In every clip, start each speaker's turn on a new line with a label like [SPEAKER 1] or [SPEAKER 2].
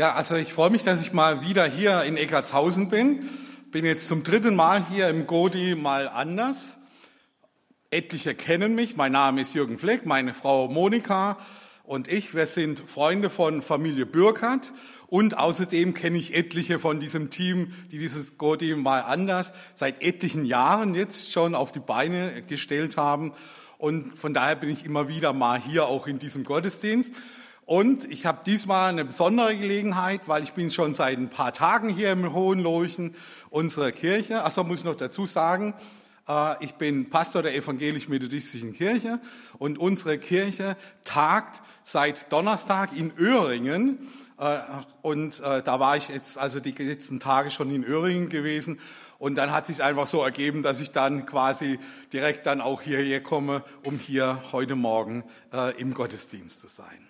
[SPEAKER 1] Ja, also ich freue mich, dass ich mal wieder hier in Eckartshausen bin. Bin jetzt zum dritten Mal hier im Godi mal anders. Etliche kennen mich. Mein Name ist Jürgen Fleck, meine Frau Monika und ich. Wir sind Freunde von Familie Bürkert und außerdem kenne ich etliche von diesem Team, die dieses Godi mal anders seit etlichen Jahren jetzt schon auf die Beine gestellt haben. Und von daher bin ich immer wieder mal hier auch in diesem Gottesdienst. Und ich habe diesmal eine besondere Gelegenheit, weil ich bin schon seit ein paar Tagen hier im Hohenlochen unserer Kirche. Achso, muss ich noch dazu sagen, äh, ich bin Pastor der evangelisch-methodistischen Kirche und unsere Kirche tagt seit Donnerstag in Öhringen äh, und äh, da war ich jetzt also die letzten Tage schon in Öhringen gewesen. Und dann hat sich einfach so ergeben, dass ich dann quasi direkt dann auch hierher komme, um hier heute Morgen im Gottesdienst zu sein.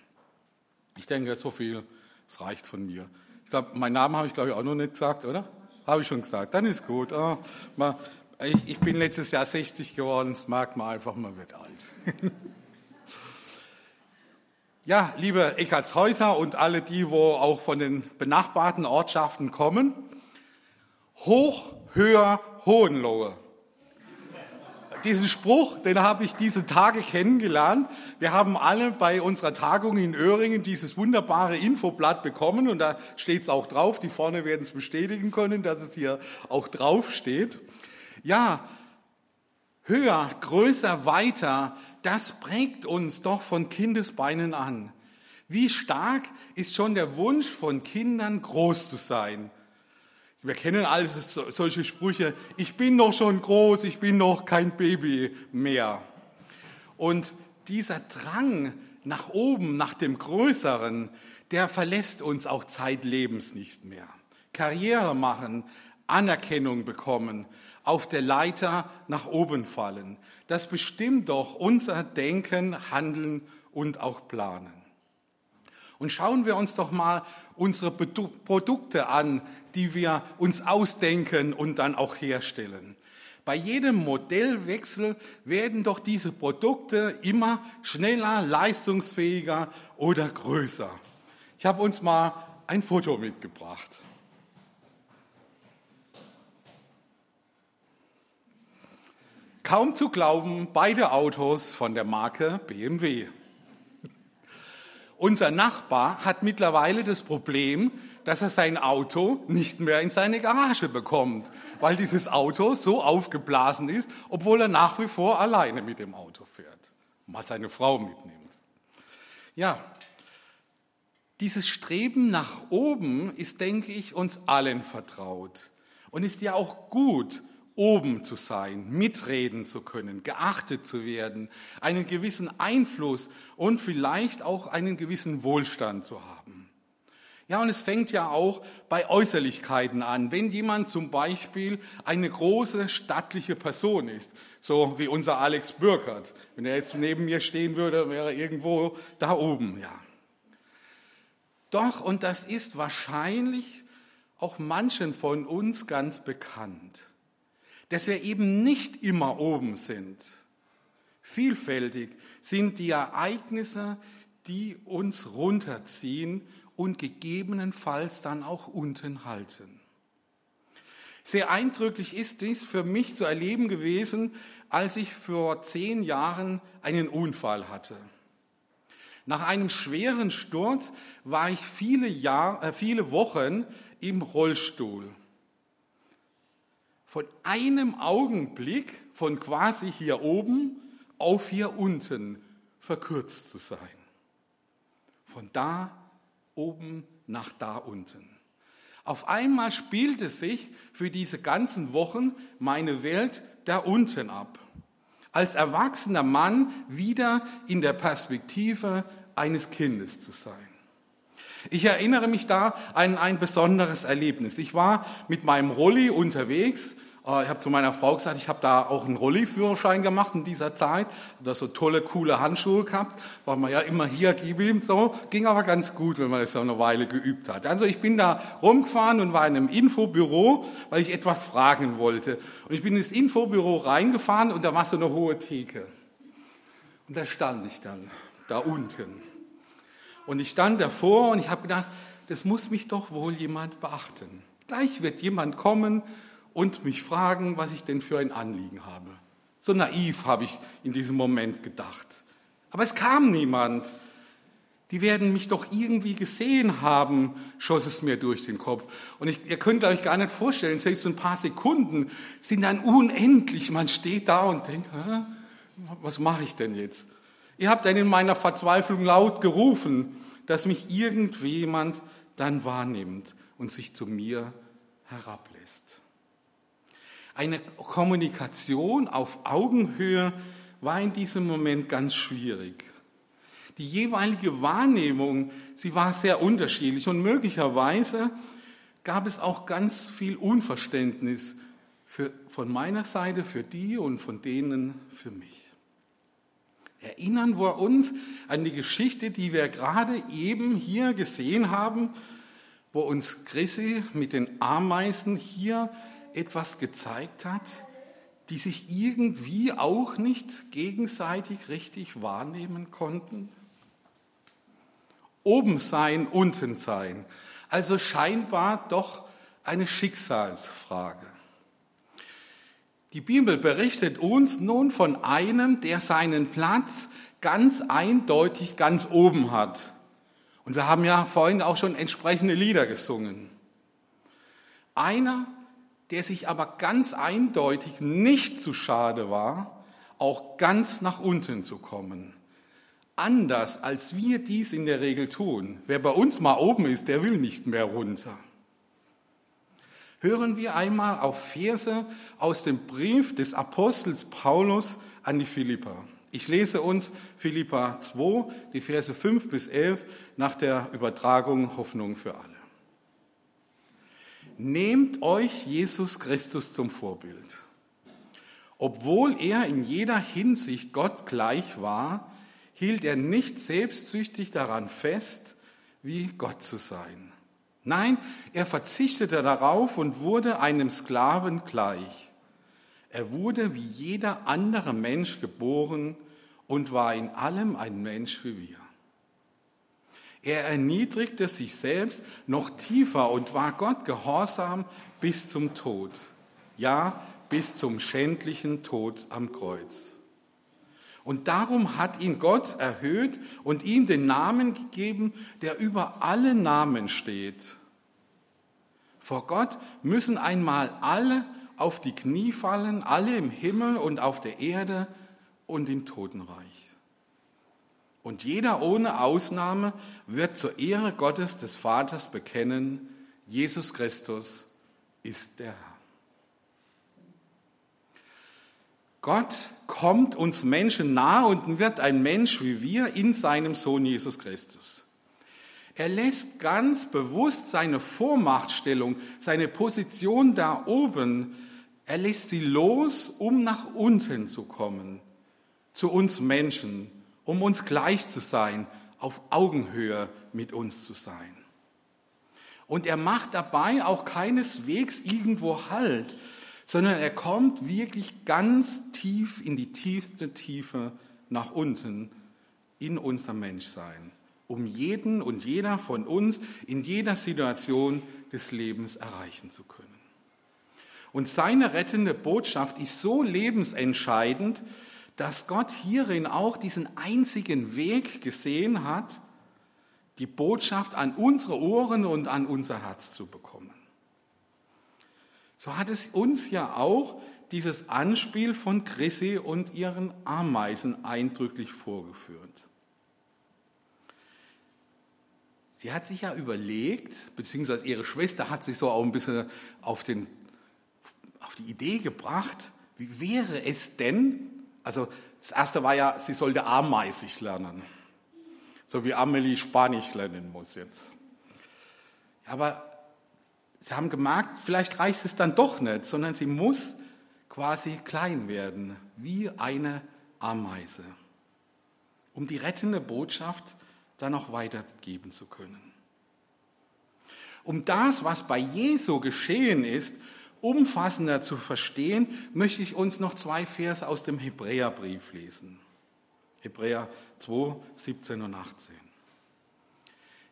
[SPEAKER 1] Ich denke, so viel, es reicht von mir. Ich glaube, meinen Namen habe ich glaube ich auch noch nicht gesagt, oder? Habe ich schon gesagt. Dann ist gut. Oh, mal, ich, ich bin letztes Jahr 60 geworden. Das merkt man einfach, man wird alt. Ja, liebe Eckartshäuser und alle die, wo auch von den benachbarten Ortschaften kommen. Hoch, höher, Hohenlohe. Diesen Spruch, den habe ich diese Tage kennengelernt. Wir haben alle bei unserer Tagung in Öhringen dieses wunderbare Infoblatt bekommen und da steht es auch drauf. Die vorne werden es bestätigen können, dass es hier auch drauf steht. Ja, höher, größer, weiter, das prägt uns doch von Kindesbeinen an. Wie stark ist schon der Wunsch von Kindern, groß zu sein? Wir kennen alles solche Sprüche, ich bin noch schon groß, ich bin noch kein Baby mehr. Und dieser Drang nach oben, nach dem Größeren, der verlässt uns auch zeitlebens nicht mehr. Karriere machen, Anerkennung bekommen, auf der Leiter nach oben fallen. Das bestimmt doch unser Denken, Handeln und auch Planen. Und schauen wir uns doch mal unsere Produkte an, die wir uns ausdenken und dann auch herstellen. Bei jedem Modellwechsel werden doch diese Produkte immer schneller, leistungsfähiger oder größer. Ich habe uns mal ein Foto mitgebracht. Kaum zu glauben, beide Autos von der Marke BMW. Unser Nachbar hat mittlerweile das Problem, dass er sein Auto nicht mehr in seine Garage bekommt, weil dieses Auto so aufgeblasen ist, obwohl er nach wie vor alleine mit dem Auto fährt, mal seine Frau mitnimmt. Ja, dieses Streben nach oben ist, denke ich, uns allen vertraut und ist ja auch gut, oben zu sein, mitreden zu können, geachtet zu werden, einen gewissen Einfluss und vielleicht auch einen gewissen Wohlstand zu haben. Ja, und es fängt ja auch bei Äußerlichkeiten an. Wenn jemand zum Beispiel eine große stattliche Person ist, so wie unser Alex Bürkert, wenn er jetzt neben mir stehen würde, wäre er irgendwo da oben, ja. Doch, und das ist wahrscheinlich auch manchen von uns ganz bekannt dass wir eben nicht immer oben sind. Vielfältig sind die Ereignisse, die uns runterziehen und gegebenenfalls dann auch unten halten. Sehr eindrücklich ist dies für mich zu erleben gewesen, als ich vor zehn Jahren einen Unfall hatte. Nach einem schweren Sturz war ich viele, Jahr, äh, viele Wochen im Rollstuhl von einem Augenblick von quasi hier oben auf hier unten verkürzt zu sein. Von da oben nach da unten. Auf einmal spielte sich für diese ganzen Wochen meine Welt da unten ab. Als erwachsener Mann wieder in der Perspektive eines Kindes zu sein. Ich erinnere mich da an ein besonderes Erlebnis. Ich war mit meinem Rolli unterwegs ich habe zu meiner Frau gesagt, ich habe da auch einen Rolli-Führerschein gemacht in dieser Zeit. Da so tolle, coole Handschuhe gehabt, weil man ja immer hier gib ihm so. Ging aber ganz gut, wenn man das so eine Weile geübt hat. Also ich bin da rumgefahren und war in einem Infobüro, weil ich etwas fragen wollte. Und ich bin ins Infobüro reingefahren und da war so eine hohe Theke. Und da stand ich dann, da unten. Und ich stand davor und ich habe gedacht, das muss mich doch wohl jemand beachten. Gleich wird jemand kommen und mich fragen, was ich denn für ein Anliegen habe. So naiv habe ich in diesem Moment gedacht. Aber es kam niemand. Die werden mich doch irgendwie gesehen haben, schoss es mir durch den Kopf. Und ich, ihr könnt euch gar nicht vorstellen, selbst so ein paar Sekunden sind dann unendlich. Man steht da und denkt, Hä? was mache ich denn jetzt? Ihr habt dann in meiner Verzweiflung laut gerufen, dass mich irgendjemand dann wahrnimmt und sich zu mir herablässt. Eine Kommunikation auf Augenhöhe war in diesem Moment ganz schwierig. Die jeweilige Wahrnehmung, sie war sehr unterschiedlich und möglicherweise gab es auch ganz viel Unverständnis für, von meiner Seite für die und von denen für mich. Erinnern wir uns an die Geschichte, die wir gerade eben hier gesehen haben, wo uns Chrissy mit den Ameisen hier etwas gezeigt hat, die sich irgendwie auch nicht gegenseitig richtig wahrnehmen konnten? Oben sein, unten sein. Also scheinbar doch eine Schicksalsfrage. Die Bibel berichtet uns nun von einem, der seinen Platz ganz eindeutig ganz oben hat. Und wir haben ja vorhin auch schon entsprechende Lieder gesungen. Einer, der sich aber ganz eindeutig nicht zu schade war, auch ganz nach unten zu kommen. Anders als wir dies in der Regel tun. Wer bei uns mal oben ist, der will nicht mehr runter. Hören wir einmal auf Verse aus dem Brief des Apostels Paulus an die Philipper. Ich lese uns Philippa 2, die Verse 5 bis 11 nach der Übertragung Hoffnung für alle. Nehmt euch Jesus Christus zum Vorbild. Obwohl er in jeder Hinsicht Gott gleich war, hielt er nicht selbstsüchtig daran fest, wie Gott zu sein. Nein, er verzichtete darauf und wurde einem Sklaven gleich. Er wurde wie jeder andere Mensch geboren und war in allem ein Mensch wie wir. Er erniedrigte sich selbst noch tiefer und war Gott gehorsam bis zum Tod. Ja, bis zum schändlichen Tod am Kreuz. Und darum hat ihn Gott erhöht und ihm den Namen gegeben, der über alle Namen steht. Vor Gott müssen einmal alle auf die Knie fallen, alle im Himmel und auf der Erde und im Totenreich. Und jeder ohne Ausnahme wird zur Ehre Gottes des Vaters bekennen, Jesus Christus ist der Herr. Gott kommt uns Menschen nahe und wird ein Mensch wie wir in seinem Sohn Jesus Christus. Er lässt ganz bewusst seine Vormachtstellung, seine Position da oben, er lässt sie los, um nach unten zu kommen, zu uns Menschen, um uns gleich zu sein, auf Augenhöhe mit uns zu sein. Und er macht dabei auch keineswegs irgendwo Halt, sondern er kommt wirklich ganz tief in die tiefste Tiefe nach unten in unser Menschsein, um jeden und jeder von uns in jeder Situation des Lebens erreichen zu können. Und seine rettende Botschaft ist so lebensentscheidend, dass Gott hierin auch diesen einzigen Weg gesehen hat, die Botschaft an unsere Ohren und an unser Herz zu bekommen. So hat es uns ja auch dieses Anspiel von Chrissy und ihren Ameisen eindrücklich vorgeführt. Sie hat sich ja überlegt, beziehungsweise ihre Schwester hat sich so auch ein bisschen auf, den, auf die Idee gebracht, wie wäre es denn, also das erste war ja, sie sollte ameisig lernen, so wie Amelie Spanisch lernen muss jetzt. Aber Sie haben gemerkt, vielleicht reicht es dann doch nicht, sondern sie muss quasi klein werden, wie eine Ameise, um die rettende Botschaft dann auch weitergeben zu können. Um das, was bei Jesu geschehen ist, umfassender zu verstehen, möchte ich uns noch zwei Verse aus dem Hebräerbrief lesen. Hebräer 2, 17 und 18.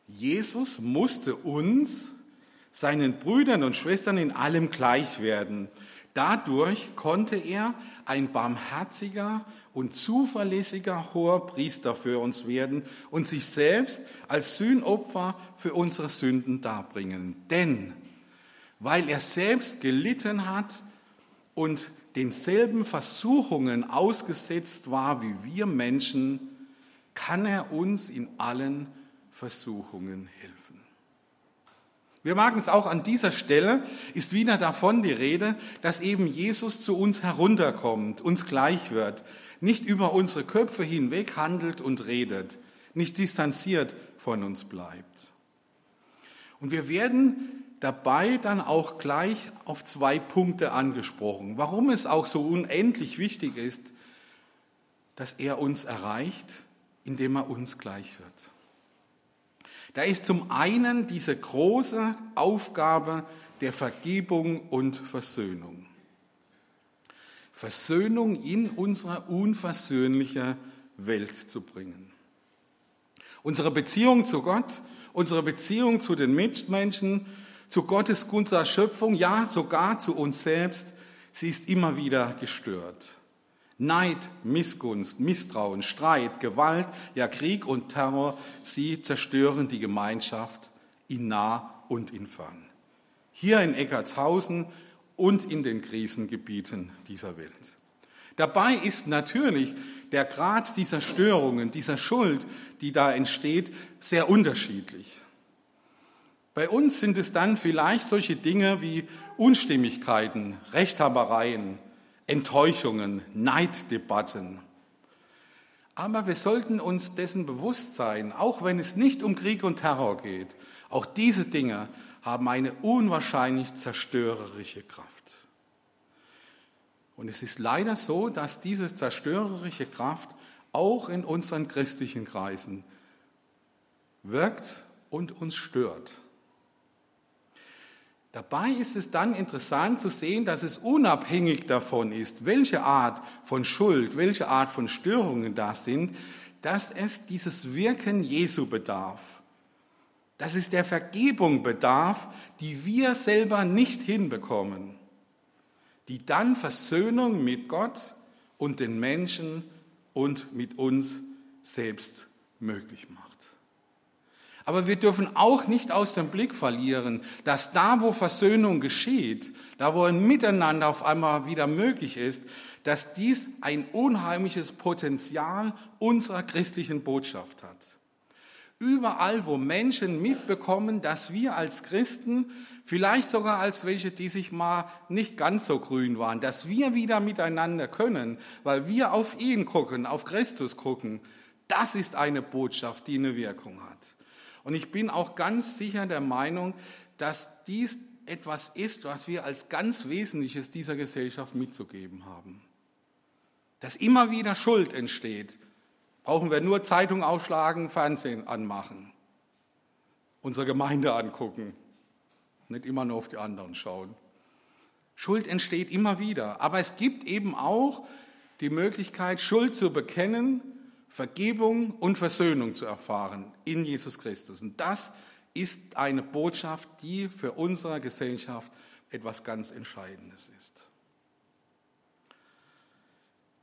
[SPEAKER 1] Jesus musste uns, seinen Brüdern und Schwestern in allem gleich werden. Dadurch konnte er ein barmherziger und zuverlässiger hoher Priester für uns werden und sich selbst als Sühnopfer für unsere Sünden darbringen. Denn weil er selbst gelitten hat und denselben Versuchungen ausgesetzt war wie wir Menschen, kann er uns in allen Versuchungen helfen. Wir merken es auch an dieser Stelle, ist wieder davon die Rede, dass eben Jesus zu uns herunterkommt, uns gleich wird, nicht über unsere Köpfe hinweg handelt und redet, nicht distanziert von uns bleibt. Und wir werden dabei dann auch gleich auf zwei Punkte angesprochen, warum es auch so unendlich wichtig ist, dass er uns erreicht, indem er uns gleich wird. Da ist zum einen diese große Aufgabe der Vergebung und Versöhnung. Versöhnung in unsere unversöhnliche Welt zu bringen. Unsere Beziehung zu Gott, unsere Beziehung zu den Mitmenschen, zu Gottes guter Schöpfung, ja sogar zu uns selbst, sie ist immer wieder gestört. Neid, Missgunst, Misstrauen, Streit, Gewalt, ja Krieg und Terror, sie zerstören die Gemeinschaft in nah und in fern. Hier in Eckartshausen und in den Krisengebieten dieser Welt. Dabei ist natürlich der Grad dieser Störungen, dieser Schuld, die da entsteht, sehr unterschiedlich. Bei uns sind es dann vielleicht solche Dinge wie Unstimmigkeiten, Rechthabereien, Enttäuschungen, Neiddebatten. Aber wir sollten uns dessen bewusst sein, auch wenn es nicht um Krieg und Terror geht, auch diese Dinge haben eine unwahrscheinlich zerstörerische Kraft. Und es ist leider so, dass diese zerstörerische Kraft auch in unseren christlichen Kreisen wirkt und uns stört. Dabei ist es dann interessant zu sehen, dass es unabhängig davon ist, welche Art von Schuld, welche Art von Störungen da sind, dass es dieses Wirken Jesu bedarf. Dass es der Vergebung bedarf, die wir selber nicht hinbekommen, die dann Versöhnung mit Gott und den Menschen und mit uns selbst möglich macht. Aber wir dürfen auch nicht aus dem Blick verlieren, dass da, wo Versöhnung geschieht, da, wo ein Miteinander auf einmal wieder möglich ist, dass dies ein unheimliches Potenzial unserer christlichen Botschaft hat. Überall, wo Menschen mitbekommen, dass wir als Christen, vielleicht sogar als welche, die sich mal nicht ganz so grün waren, dass wir wieder miteinander können, weil wir auf ihn gucken, auf Christus gucken, das ist eine Botschaft, die eine Wirkung hat. Und ich bin auch ganz sicher der Meinung, dass dies etwas ist, was wir als ganz Wesentliches dieser Gesellschaft mitzugeben haben. Dass immer wieder Schuld entsteht, brauchen wir nur Zeitung aufschlagen, Fernsehen anmachen, unsere Gemeinde angucken, nicht immer nur auf die anderen schauen. Schuld entsteht immer wieder, aber es gibt eben auch die Möglichkeit, Schuld zu bekennen Vergebung und Versöhnung zu erfahren in Jesus Christus. Und das ist eine Botschaft, die für unsere Gesellschaft etwas ganz Entscheidendes ist.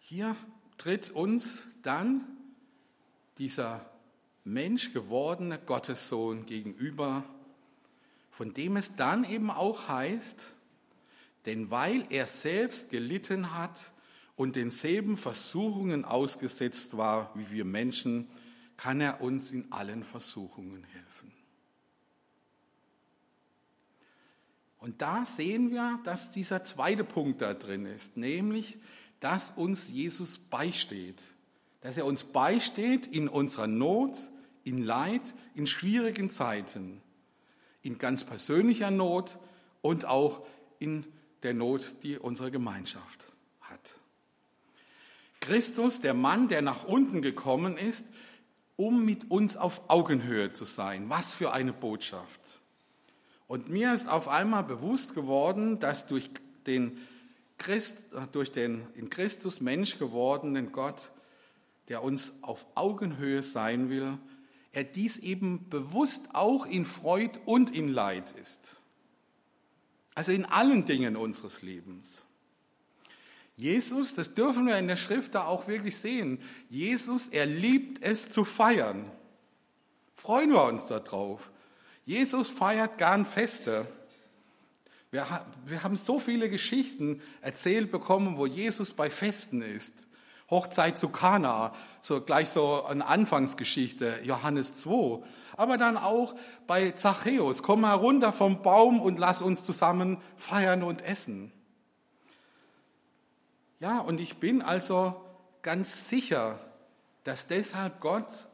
[SPEAKER 1] Hier tritt uns dann dieser Mensch gewordene Gottessohn gegenüber, von dem es dann eben auch heißt, denn weil er selbst gelitten hat und denselben Versuchungen ausgesetzt war wie wir Menschen, kann er uns in allen Versuchungen helfen. Und da sehen wir, dass dieser zweite Punkt da drin ist, nämlich, dass uns Jesus beisteht, dass er uns beisteht in unserer Not, in Leid, in schwierigen Zeiten, in ganz persönlicher Not und auch in der Not, die unsere Gemeinschaft. Christus, der Mann, der nach unten gekommen ist, um mit uns auf Augenhöhe zu sein. Was für eine Botschaft. Und mir ist auf einmal bewusst geworden, dass durch den, Christ, durch den in Christus Mensch gewordenen Gott, der uns auf Augenhöhe sein will, er dies eben bewusst auch in Freud und in Leid ist. Also in allen Dingen unseres Lebens. Jesus, das dürfen wir in der Schrift da auch wirklich sehen. Jesus, er liebt es zu feiern. Freuen wir uns darauf. Jesus feiert gern Feste. Wir, haben so viele Geschichten erzählt bekommen, wo Jesus bei Festen ist. Hochzeit zu Kana, so gleich so eine Anfangsgeschichte, Johannes 2. Aber dann auch bei Zachäus, komm herunter vom Baum und lass uns zusammen feiern und essen. Ja, und ich bin also ganz sicher, dass deshalb Gott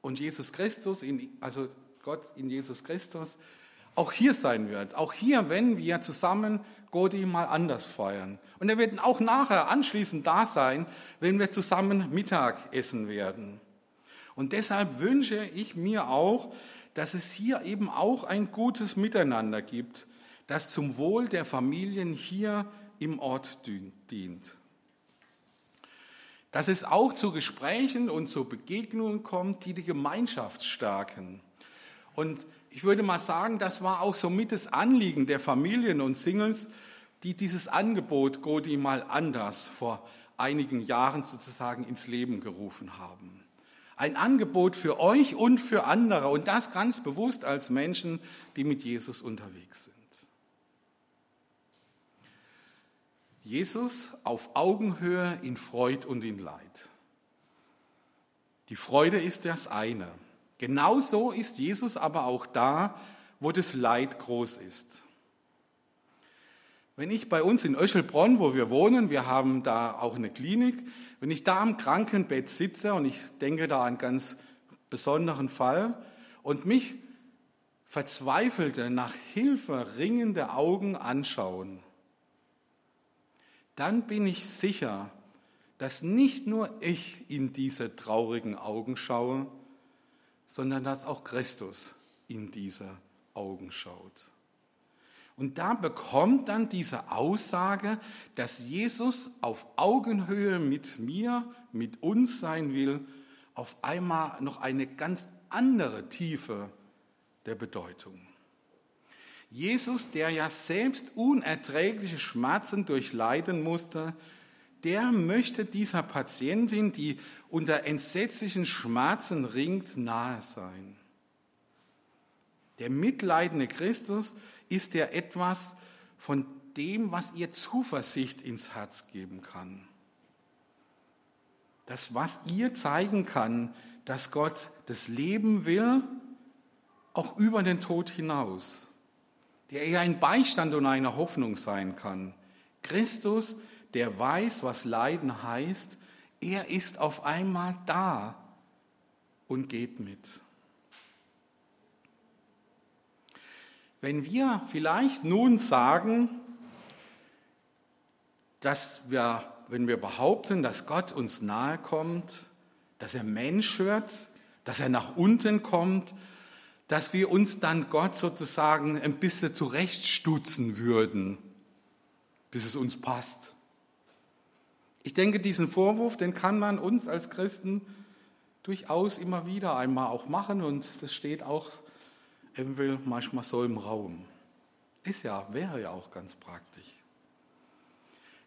[SPEAKER 1] und Jesus Christus, in, also Gott in Jesus Christus, auch hier sein wird. Auch hier, wenn wir zusammen Godi mal anders feiern. Und er wird auch nachher anschließend da sein, wenn wir zusammen Mittag essen werden. Und deshalb wünsche ich mir auch, dass es hier eben auch ein gutes Miteinander gibt, das zum Wohl der Familien hier im Ort dient. Dass es auch zu Gesprächen und zu Begegnungen kommt, die die Gemeinschaft stärken. Und ich würde mal sagen, das war auch so mit das Anliegen der Familien und Singles, die dieses Angebot Godi mal anders vor einigen Jahren sozusagen ins Leben gerufen haben. Ein Angebot für euch und für andere und das ganz bewusst als Menschen, die mit Jesus unterwegs sind. Jesus auf Augenhöhe in Freud und in Leid. Die Freude ist das eine. Genauso ist Jesus aber auch da, wo das Leid groß ist. Wenn ich bei uns in Öschelbronn, wo wir wohnen, wir haben da auch eine Klinik, wenn ich da am Krankenbett sitze und ich denke da an einen ganz besonderen Fall und mich verzweifelte, nach Hilfe ringende Augen anschauen, dann bin ich sicher, dass nicht nur ich in diese traurigen Augen schaue, sondern dass auch Christus in diese Augen schaut. Und da bekommt dann diese Aussage, dass Jesus auf Augenhöhe mit mir, mit uns sein will, auf einmal noch eine ganz andere Tiefe der Bedeutung. Jesus, der ja selbst unerträgliche Schmerzen durchleiden musste, der möchte dieser Patientin, die unter entsetzlichen Schmerzen ringt, nahe sein. Der mitleidende Christus ist ja etwas von dem, was ihr Zuversicht ins Herz geben kann. Das, was ihr zeigen kann, dass Gott das Leben will, auch über den Tod hinaus der eher ein Beistand und eine Hoffnung sein kann. Christus, der weiß, was Leiden heißt, er ist auf einmal da und geht mit. Wenn wir vielleicht nun sagen, dass wir, wenn wir behaupten, dass Gott uns nahe kommt, dass er Mensch wird, dass er nach unten kommt dass wir uns dann Gott sozusagen ein bisschen zurechtstutzen würden, bis es uns passt. Ich denke, diesen Vorwurf, den kann man uns als Christen durchaus immer wieder einmal auch machen und das steht auch manchmal so im Raum. Ist ja, wäre ja auch ganz praktisch.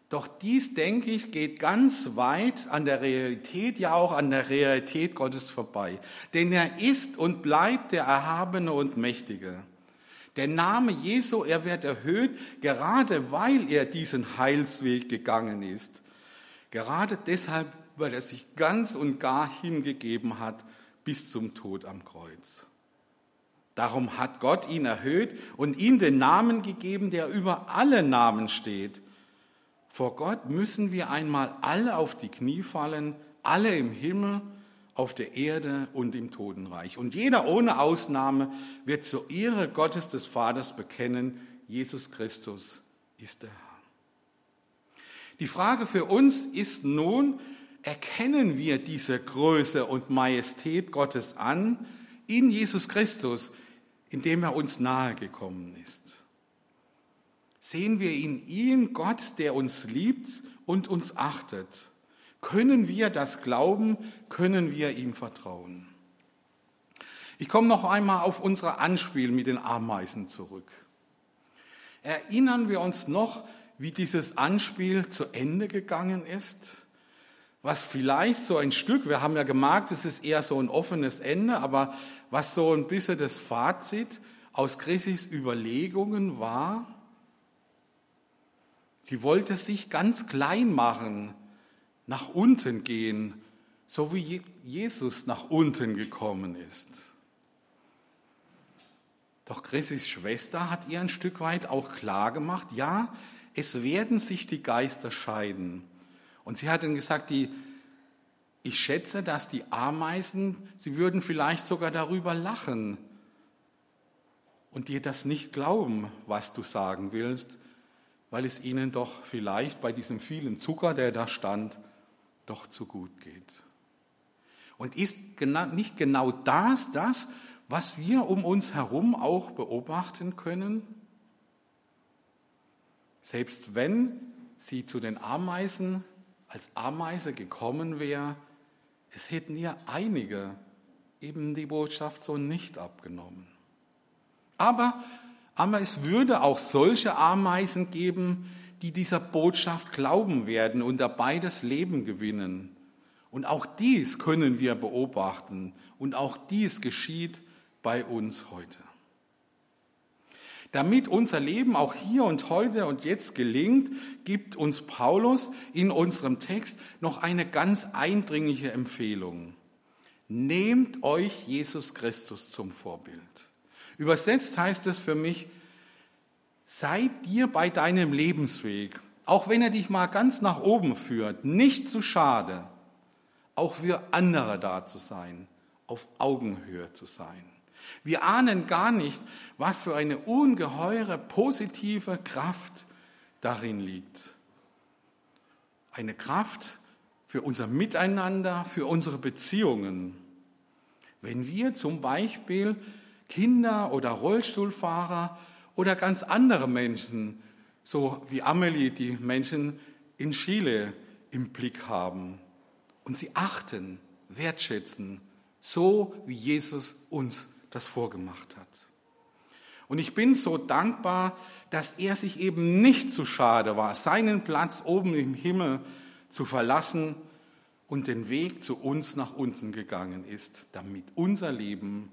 [SPEAKER 1] Doch dies, denke ich, geht ganz weit an der Realität, ja auch an der Realität Gottes vorbei. Denn er ist und bleibt der Erhabene und Mächtige. Der Name Jesu, er wird erhöht, gerade weil er diesen Heilsweg gegangen ist. Gerade deshalb, weil er sich ganz und gar hingegeben hat bis zum Tod am Kreuz. Darum hat Gott ihn erhöht und ihm den Namen gegeben, der über alle Namen steht vor Gott müssen wir einmal alle auf die Knie fallen, alle im Himmel, auf der Erde und im Totenreich. Und jeder ohne Ausnahme wird zur Ehre Gottes des Vaters bekennen, Jesus Christus ist der Herr. Die Frage für uns ist nun, erkennen wir diese Größe und Majestät Gottes an in Jesus Christus, indem er uns nahegekommen ist? Sehen wir in ihm Gott, der uns liebt und uns achtet? Können wir das glauben? Können wir ihm vertrauen? Ich komme noch einmal auf unsere Anspiel mit den Ameisen zurück. Erinnern wir uns noch, wie dieses Anspiel zu Ende gegangen ist? Was vielleicht so ein Stück, wir haben ja gemerkt, es ist eher so ein offenes Ende, aber was so ein bisschen das Fazit aus Chrissis Überlegungen war, sie wollte sich ganz klein machen, nach unten gehen, so wie Jesus nach unten gekommen ist. Doch Chrissis Schwester hat ihr ein Stück weit auch klar gemacht, ja, es werden sich die Geister scheiden. Und sie hat dann gesagt, die, ich schätze, dass die Ameisen, sie würden vielleicht sogar darüber lachen und dir das nicht glauben, was du sagen willst, weil es ihnen doch vielleicht bei diesem vielen Zucker, der da stand, doch zu gut geht. Und ist nicht genau das das, was wir um uns herum auch beobachten können? Selbst wenn sie zu den Ameisen als Ameise gekommen wäre, es hätten ihr einige eben die Botschaft so nicht abgenommen. Aber, aber es würde auch solche Ameisen geben, die dieser Botschaft glauben werden und dabei das Leben gewinnen. Und auch dies können wir beobachten und auch dies geschieht bei uns heute. Damit unser Leben auch hier und heute und jetzt gelingt, gibt uns Paulus in unserem Text noch eine ganz eindringliche Empfehlung. Nehmt euch Jesus Christus zum Vorbild. Übersetzt heißt es für mich, sei dir bei deinem Lebensweg, auch wenn er dich mal ganz nach oben führt, nicht zu schade, auch für andere da zu sein, auf Augenhöhe zu sein. Wir ahnen gar nicht, was für eine ungeheure positive Kraft darin liegt. Eine Kraft für unser Miteinander, für unsere Beziehungen. Wenn wir zum Beispiel Kinder oder Rollstuhlfahrer oder ganz andere Menschen, so wie Amelie, die Menschen in Chile im Blick haben und sie achten, wertschätzen, so wie Jesus uns das vorgemacht hat. Und ich bin so dankbar, dass er sich eben nicht zu schade war, seinen Platz oben im Himmel zu verlassen und den Weg zu uns nach unten gegangen ist, damit unser Leben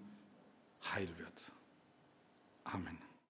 [SPEAKER 1] heil wird. Amen.